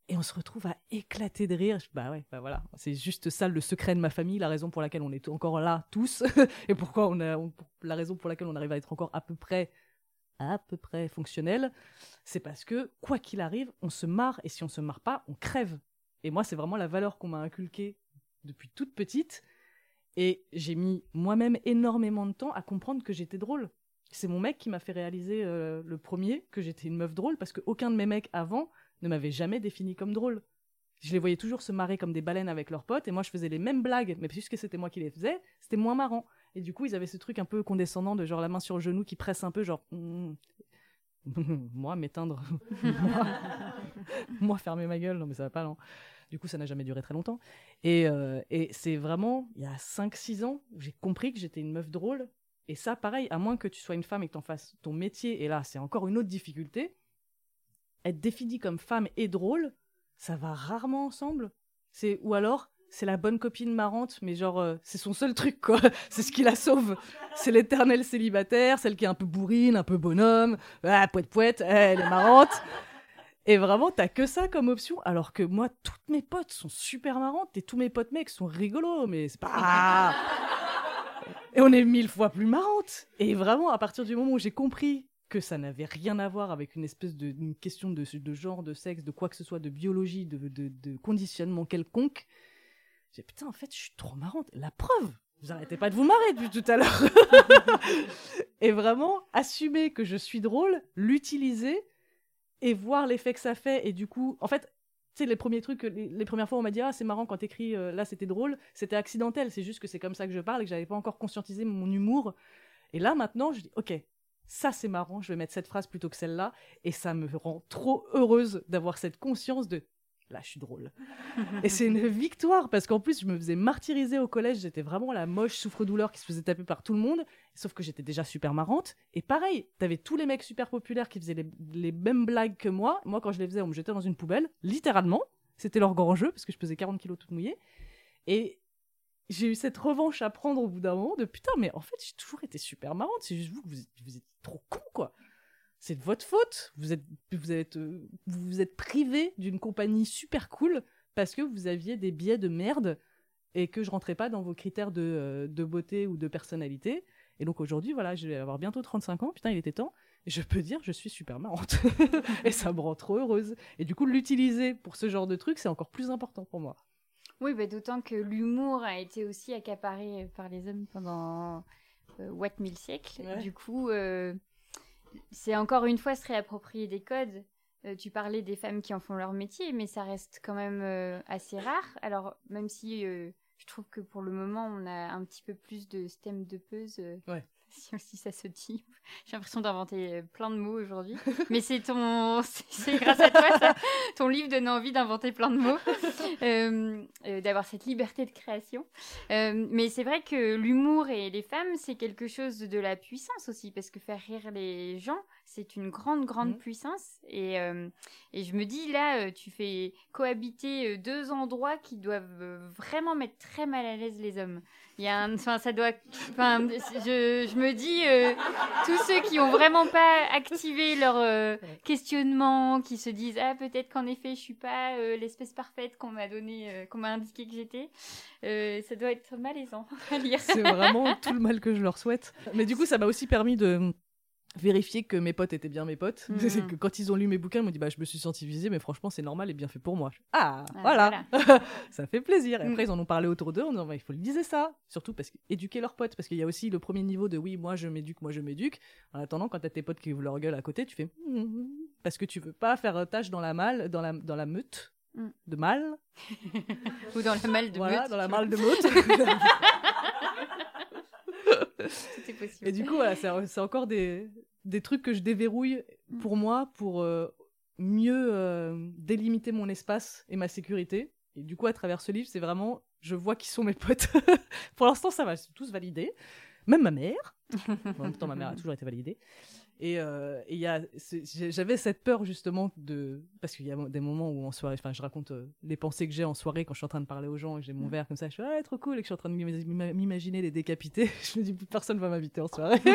Speaker 2: Et on se retrouve à éclater de rire. Bah ouais, bah voilà. C'est juste ça le secret de ma famille, la raison pour laquelle on est encore là tous, et pourquoi on a, la raison pour laquelle on arrive à être encore à peu près, à peu près fonctionnel, c'est parce que quoi qu'il arrive, on se marre, et si on se marre pas, on crève. Et moi, c'est vraiment la valeur qu'on m'a inculquée depuis toute petite. Et j'ai mis moi-même énormément de temps à comprendre que j'étais drôle. C'est mon mec qui m'a fait réaliser euh, le premier que j'étais une meuf drôle parce qu'aucun de mes mecs avant ne m'avait jamais défini comme drôle. Je les voyais toujours se marrer comme des baleines avec leurs potes et moi je faisais les mêmes blagues, mais puisque c'était moi qui les faisais, c'était moins marrant. Et du coup, ils avaient ce truc un peu condescendant de genre la main sur le genou qui presse un peu, genre moi m'éteindre, moi, fermer ma gueule, non mais ça va pas non. Du coup, ça n'a jamais duré très longtemps. Et, euh, c'est vraiment, il y a 5-6 ans, j'ai compris que j'étais une meuf drôle. Et ça, pareil, à moins que tu sois une femme et que tu en fasses ton métier, et là, c'est encore une autre difficulté, être définie comme femme et drôle, ça va rarement ensemble. C'est Ou alors, c'est la bonne copine marrante, mais genre, euh, c'est son seul truc, quoi. c'est ce qui la sauve. C'est l'éternelle célibataire, celle qui est un peu bourrine, un peu bonhomme, ah, poète poète, elle est marrante. Et vraiment, t'as que ça comme option, alors que moi, toutes mes potes sont super marrantes et tous mes potes mecs sont rigolos, mais c'est pas. et on est mille fois plus marrantes. Et vraiment, à partir du moment où j'ai compris que ça n'avait rien à voir avec une espèce de une question de, genre, de sexe, de quoi que ce soit, de biologie, de, de, de conditionnement quelconque, j'ai putain, en fait, je suis trop marrante. La preuve, vous arrêtez pas de vous marrer depuis tout à l'heure. et vraiment, assumer que je suis drôle, l'utiliser et voir l'effet que ça fait. Et du coup, en fait, tu sais, les premiers trucs, les, les, premières fois, on m'a dit, ah, c'est marrant quand t'écris, euh, là, c'était drôle. C'était accidentel. C'est juste que c'est comme ça que je parle et que j'avais pas encore conscientisé mon humour. Et là, maintenant, je dis, ok, ça c'est marrant, je vais mettre cette phrase plutôt que celle-là, et ça me rend trop heureuse d'avoir cette conscience de là je suis drôle. et c'est une victoire parce qu'en plus je me faisais martyriser au collège, j'étais vraiment la moche souffre-douleur qui se faisait taper par tout le monde, sauf que j'étais déjà super marrante. Et pareil, t'avais tous les mecs super populaires qui faisaient les, les, mêmes blagues que moi. Moi quand je les faisais, on me jetait dans une poubelle, littéralement. C'était leur grand jeu parce que je pesais 40 kilos toute mouillée. Et j'ai eu cette revanche à prendre au bout d'un moment de putain, mais en fait, j'ai toujours été super marrante. C'est juste vous, vous êtes, vous êtes trop con, quoi. C'est de votre faute. Vous êtes, vous êtes, euh, vous êtes privé d'une compagnie super cool parce que vous aviez des biais de merde et que je rentrais pas dans vos critères de, euh, de beauté ou de personnalité. Et donc aujourd'hui, voilà, je vais avoir bientôt 35 ans. Putain, il était temps. Je peux dire, je suis super marrante. et ça me rend trop heureuse. Et du coup, l'utiliser pour ce genre de truc, c'est encore plus important pour moi.
Speaker 1: Oui, bah, d'autant que l'humour a été aussi accaparé par les hommes pendant euh, what mille siècles.
Speaker 2: Ouais.
Speaker 1: Du coup, euh, c'est encore une fois se réapproprier des codes. Euh, tu parlais des femmes qui en font leur métier, mais ça reste quand même euh, assez rare. Alors, même si euh, je trouve que pour le moment, on a un petit peu plus de stem de peuse. euh,
Speaker 2: Ouais.
Speaker 1: Si aussi ça se dit. J'ai l'impression d'inventer plein de mots aujourd'hui. mais c'est ton, c'est- grâce à toi, ça. Ton livre donne envie d'inventer plein de mots, Euh, euh, d'avoir cette liberté de création. Euh, mais c'est vrai que l'humour et les femmes, c'est quelque chose de la puissance aussi, parce que faire rire les gens, c'est une grande, grande
Speaker 2: Mhm.
Speaker 1: puissance. Et, et je me dis, là, tu fais cohabiter deux endroits qui doivent vraiment mettre très mal à l'aise les hommes. Il y a enfin, ça doit, enfin, je, je me dis, euh, tous ceux qui ont vraiment pas activé leur euh, questionnement, qui se disent, ah, peut-être qu'en effet, je suis pas euh, l'espèce parfaite qu'on m'a donné, qu'on m'a indiqué que j'étais, ça doit être malaisant à lire.
Speaker 2: C'est vraiment tout le mal que je leur souhaite. Mais du coup, ça m'a aussi permis de vérifier que mes potes étaient bien mes potes. C'est que quand ils ont lu mes bouquins, ils m'ont dit bah je me suis senti visée, mais franchement c'est normal et bien fait pour moi. Ah,
Speaker 1: Ah,
Speaker 2: voilà, ça fait plaisir. Et après
Speaker 1: Mm.
Speaker 2: ils en ont parlé autour d'eux en disant bah, il faut le dire ça, surtout parce qu'éduquer leurs potes, parce qu'il y a aussi le premier niveau de oui moi je m'éduque, moi je m'éduque. En attendant quand t'as tes potes qui ouvrent leur gueule à côté, tu fais Mm, parce que tu veux pas faire tâche dans la malle, dans la dans la meute de mal,
Speaker 1: Ou dans la malle de
Speaker 2: voilà,
Speaker 1: meute,
Speaker 2: dans la malle de meute.
Speaker 1: Est possible.
Speaker 2: Et du coup, voilà, c'est c'est encore des, des trucs que je déverrouille pour moi pour euh, mieux euh, délimiter mon espace et ma sécurité. Et du coup, à travers ce livre, c'est vraiment, je vois qui sont mes potes. pour l'instant, ça va, sont tous validés. Même ma mère. En même temps, ma mère a toujours été validée. Et euh, et j'avais cette peur justement de, parce qu'il y a des moments où en soirée, enfin, je raconte euh, les pensées que j'ai en soirée quand je suis en train de parler aux gens et que j'ai mon verre comme ça, je suis ah trop cool et que je suis en train de m'ima- m'imaginer les décapiter. je me dis personne va m'inviter en soirée.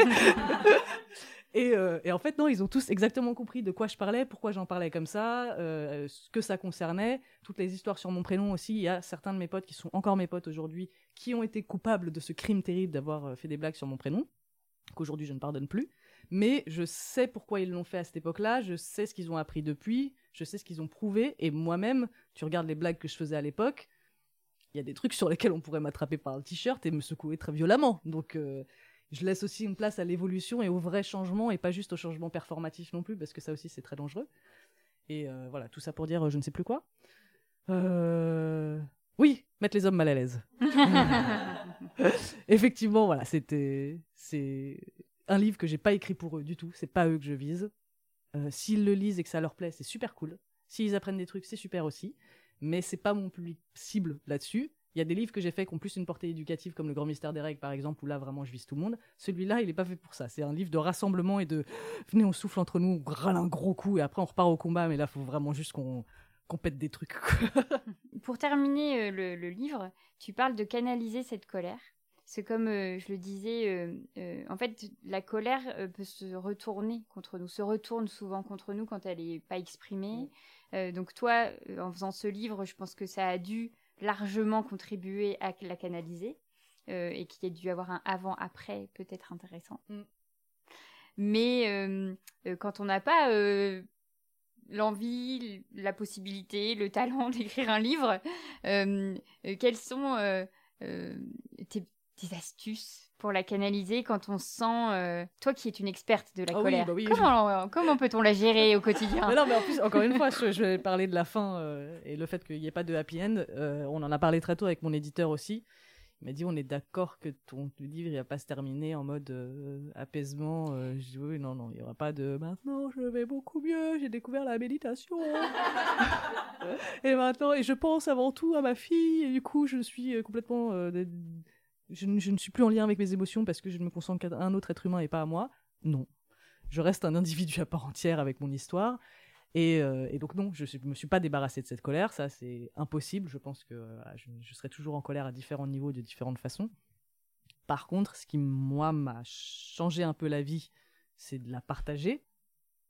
Speaker 2: Et, euh, et en fait, non, ils ont tous exactement compris de quoi je parlais, pourquoi j'en parlais comme ça, euh, ce que ça concernait, toutes les histoires sur mon prénom aussi. Il y a certains de mes potes qui sont encore mes potes aujourd'hui, qui ont été coupables de ce crime terrible d'avoir fait des blagues sur mon prénom, qu'aujourd'hui je ne pardonne plus. Mais je sais pourquoi ils l'ont fait à cette époque-là, je sais ce qu'ils ont appris depuis, je sais ce qu'ils ont prouvé, et moi-même, tu regardes les blagues que je faisais à l'époque, il y a des trucs sur lesquels on pourrait m'attraper par le t-shirt et me secouer très violemment. Donc, euh, je laisse aussi une place à l'évolution et au vrai changement et pas juste au changement performatif non plus parce que ça aussi c'est très dangereux. Et euh, voilà, tout ça pour dire euh, je ne sais plus quoi. Euh... Oui, mettre les hommes mal à l'aise. Effectivement, voilà, c'était c'est un livre que j'ai pas écrit pour eux du tout, c'est pas eux que je vise. Euh, S'ils le lisent et que ça leur plaît, c'est super cool. S'ils apprennent des trucs, c'est super aussi. Mais c'est pas mon public cible là-dessus. Il y a des livres que j'ai faits qui ont plus une portée éducative, comme Le Grand Mystère des Règles, par exemple, où là, vraiment, je vise tout le monde. Celui-là, il est pas fait pour ça. C'est un livre de rassemblement et de venez, on souffle entre nous, on râle un gros coup et après, on repart au combat. Mais là, faut vraiment juste qu'on qu'on pète des trucs.
Speaker 1: Pour terminer euh, le livre, tu parles de canaliser cette colère. C'est comme euh, je le disais, euh, euh, en fait, la colère peut se retourner contre nous, se retourne souvent contre nous quand elle n'est pas exprimée. Donc toi, en faisant ce livre, je pense que ça a dû largement contribuer à la canaliser et qu'il y a dû avoir un avant-après peut-être intéressant.
Speaker 2: Mm.
Speaker 1: Mais quand on n'a pas l'envie, la possibilité, le talent d'écrire un livre, quelles sont euh, tes, tes astuces pour la canaliser quand on sent, euh, toi qui es une experte de la
Speaker 2: Ah oui,
Speaker 1: colère,
Speaker 2: bah oui.
Speaker 1: comment, comment peut-on la gérer au quotidien?
Speaker 2: Mais non, mais en plus, encore une fois, je, je vais parler de la fin euh, et le fait qu'il n'y ait pas de happy end. euh, on en a parlé très tôt avec mon éditeur aussi. Il m'a dit on est d'accord que ton livre il va pas se terminer en mode euh, apaisement. Euh, je dis oui, non, non, il n'y aura pas de maintenant je vais beaucoup mieux, j'ai découvert la méditation. et maintenant, et je pense avant tout à ma fille, et du coup je suis euh, complètement. Je, ne- suis plus en lien avec mes émotions parce que je ne me concentre qu'à un autre être humain et pas à moi. Non. Je reste un individu à part entière avec mon histoire. Et, euh, et donc non, je ne me suis pas débarrassé de cette colère, ça c'est impossible. Je pense que euh, je, je serai toujours en colère à différents niveaux, de différentes façons. Par contre, ce qui moi m'a changé un peu la vie, c'est de la partager,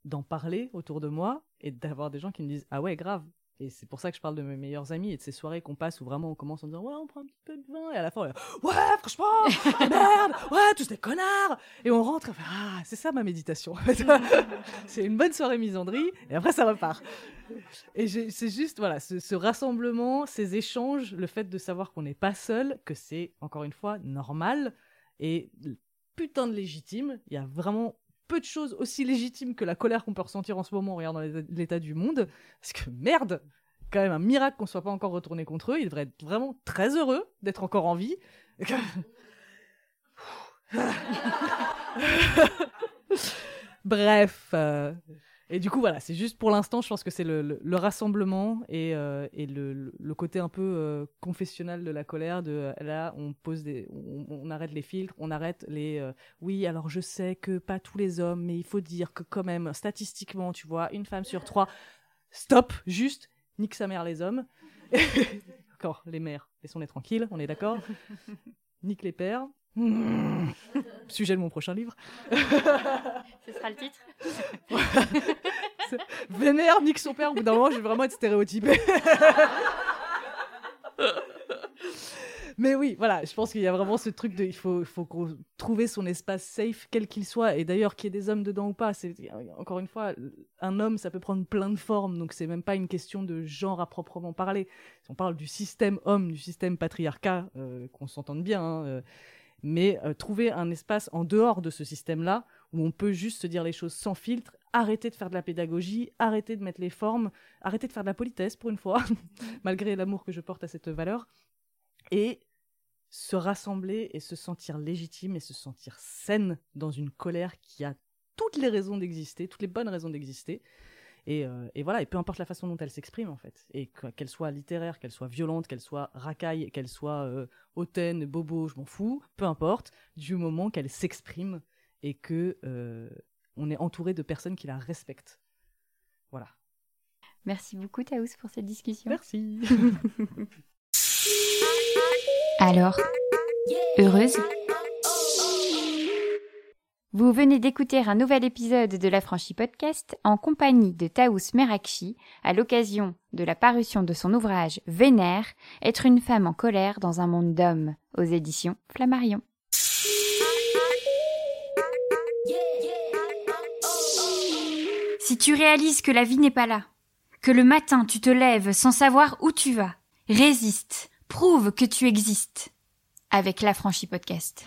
Speaker 2: d'en parler autour de moi et d'avoir des gens qui me disent ah ouais grave. Et c'est pour ça que je parle de mes meilleurs amis et de ces soirées qu'on passe où vraiment on commence en disant ouais on prend un petit peu de vin et à la fin on est ouais franchement ah, merde ouais tous des connards! Et on rentre et on fait, ah c'est ça ma méditation c'est une bonne soirée misandrie et après ça repart. Et c'est juste voilà ce, ce rassemblement ces échanges le fait de savoir qu'on n'est pas seul que c'est encore une fois normal et putain de légitime. Il y a vraiment peu de choses aussi légitimes que la colère qu'on peut ressentir en ce moment en regardant l'état- du monde parce que merde quand même un miracle qu'on soit pas encore retourné contre eux ils devraient être vraiment très heureux d'être encore en vie Bref. euh, Et du coup, voilà, c'est juste pour l'instant, je pense que c'est le, le- le rassemblement et, euh, le, côté un peu euh, confessionnal de la colère. De euh, là, on pose on, arrête les filtres, on arrête les. euh, oui, alors je sais que pas tous les hommes, mais il faut dire que quand même, statistiquement, tu vois, une femme sur trois. Stop, juste, nique sa mère les hommes. Encore, les mères, laissons-les tranquilles, on est d'accord. Nique les pères. Mmh. Sujet de mon prochain livre.
Speaker 1: Ce sera le titre.
Speaker 2: Vénère, nique son père, au bout d'un moment, je vais vraiment être stéréotypé. Mais oui, voilà, je pense qu'il y a vraiment ce truc de. Il faut, faut trouver son espace safe, quel qu'il soit, et d'ailleurs qu'il y ait des hommes dedans ou pas. C'est Encore une fois, un homme, ça peut prendre plein de formes, donc c'est même pas une question de genre à proprement parler. Si on parle du système homme, du système patriarcat, euh, qu'on s'entende bien, hein, euh, mais euh, trouver un espace en dehors de ce système-là où on peut juste se dire les choses sans filtre, arrêter de faire de la pédagogie, arrêter de mettre les formes, arrêter de faire de la politesse pour une fois, malgré l'amour que je porte à cette valeur, et se rassembler et se sentir légitime et se sentir saine dans une colère qui a toutes les raisons d'exister, toutes les bonnes raisons d'exister. Et, euh, et voilà, et peu importe la façon dont elle s'exprime en fait, et que- qu'elle soit littéraire, qu'elle soit violente, qu'elle soit racaille, qu'elle soit euh, hautaine, bobo, je m'en fous, peu importe, du moment qu'elle s'exprime et que euh, on est entouré de personnes qui la respectent. Voilà.
Speaker 1: Merci beaucoup, Taous, pour cette discussion.
Speaker 2: Merci.
Speaker 1: Alors, heureuse Vous venez d'écouter un nouvel épisode de La Franchie Podcast en compagnie de Taous Merakchi à l'occasion de la parution de son ouvrage Vénère, être une femme en colère dans un monde d'hommes aux éditions Flammarion. Si tu réalises que la vie n'est pas là, que le matin tu te lèves sans savoir où tu vas, résiste, prouve que tu existes avec La Franchie Podcast.